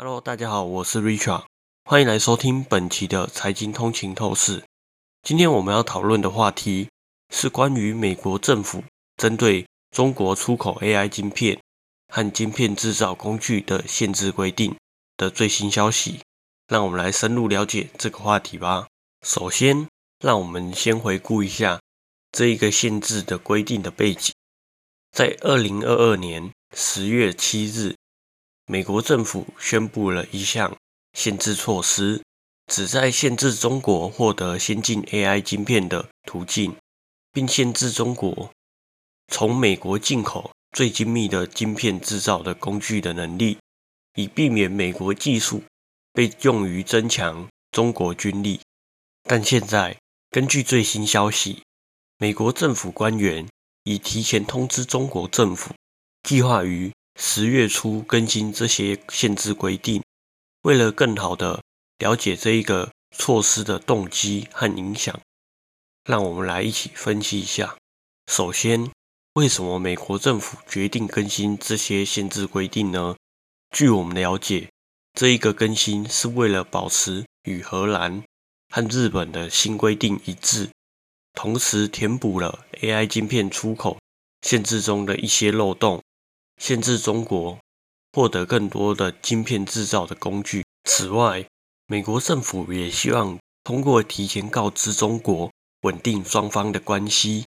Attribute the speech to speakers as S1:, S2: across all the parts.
S1: Hello，大家好，我是 Richard，欢迎来收听本期的财经通勤透视。今天我们要讨论的话题是关于美国政府针对中国出口 AI 晶片和晶片制造工具的限制规定的最新消息。让我们来深入了解这个话题吧。首先，让我们先回顾一下这一个限制的规定的背景。在二零二二年十月七日。美国政府宣布了一项限制措施，旨在限制中国获得先进 AI 晶片的途径，并限制中国从美国进口最精密的晶片制造的工具的能力，以避免美国技术被用于增强中国军力。但现在，根据最新消息，美国政府官员已提前通知中国政府，计划于。十月初更新这些限制规定，为了更好的了解这一个措施的动机和影响，让我们来一起分析一下。首先，为什么美国政府决定更新这些限制规定呢？据我们了解，这一个更新是为了保持与荷兰和日本的新规定一致，同时填补了 AI 晶片出口限制中的一些漏洞。限制中国获得更多的晶片制造的工具。此外，美国政府也希望通过提前告知中国，稳定双方的关系。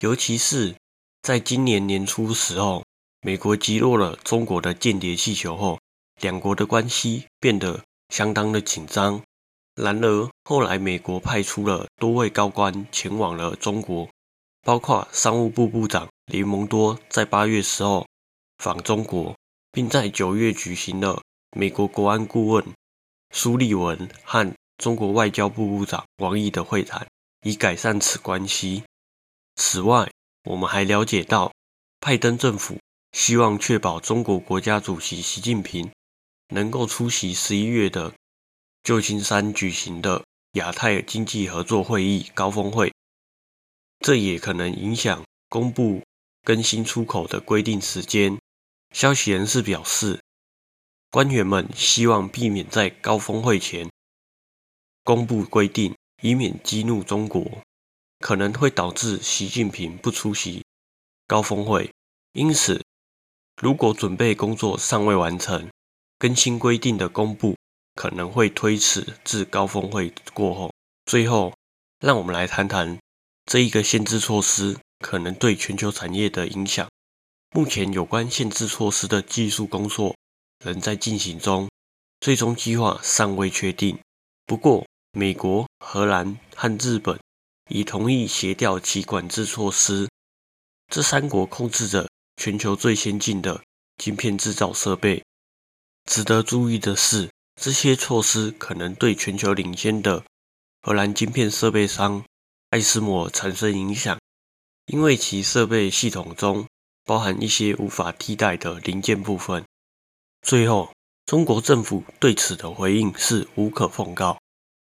S1: 尤其是在今年年初时候，美国击落了中国的间谍气球后，两国的关系变得相当的紧张。然而，后来美国派出了多位高官前往了中国，包括商务部部长雷蒙多，在八月时候。访中国，并在九月举行了美国国安顾问苏利文和中国外交部部长王毅的会谈，以改善此关系。此外，我们还了解到，拜登政府希望确保中国国家主席习近平能够出席十一月的旧金山举行的亚太经济合作会议高峰会，这也可能影响公布更新出口的规定时间。消息人士表示，官员们希望避免在高峰会前公布规定，以免激怒中国，可能会导致习近平不出席高峰会。因此，如果准备工作尚未完成，更新规定的公布可能会推迟至高峰会过后。最后，让我们来谈谈这一个限制措施可能对全球产业的影响。目前有关限制措施的技术工作仍在进行中，最终计划尚未确定。不过，美国、荷兰和日本已同意协调其管制措施。这三国控制着全球最先进的晶片制造设备。值得注意的是，这些措施可能对全球领先的荷兰晶片设备商艾斯摩产生影响，因为其设备系统中。包含一些无法替代的零件部分。最后，中国政府对此的回应是无可奉告，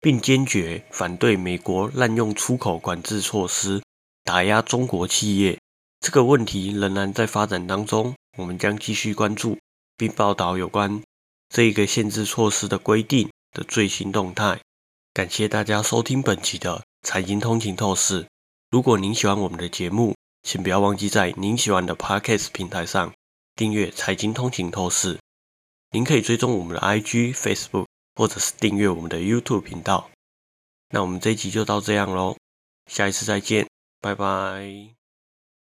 S1: 并坚决反对美国滥用出口管制措施打压中国企业。这个问题仍然在发展当中，我们将继续关注并报道有关这一个限制措施的规定的最新动态。感谢大家收听本期的财经通勤透视。如果您喜欢我们的节目，请不要忘记在您喜欢的 Podcast 平台上订阅《财经通勤透视》。您可以追踪我们的 IG、Facebook，或者是订阅我们的 YouTube 频道。那我们这一集就到这样喽，下一次再见，拜拜。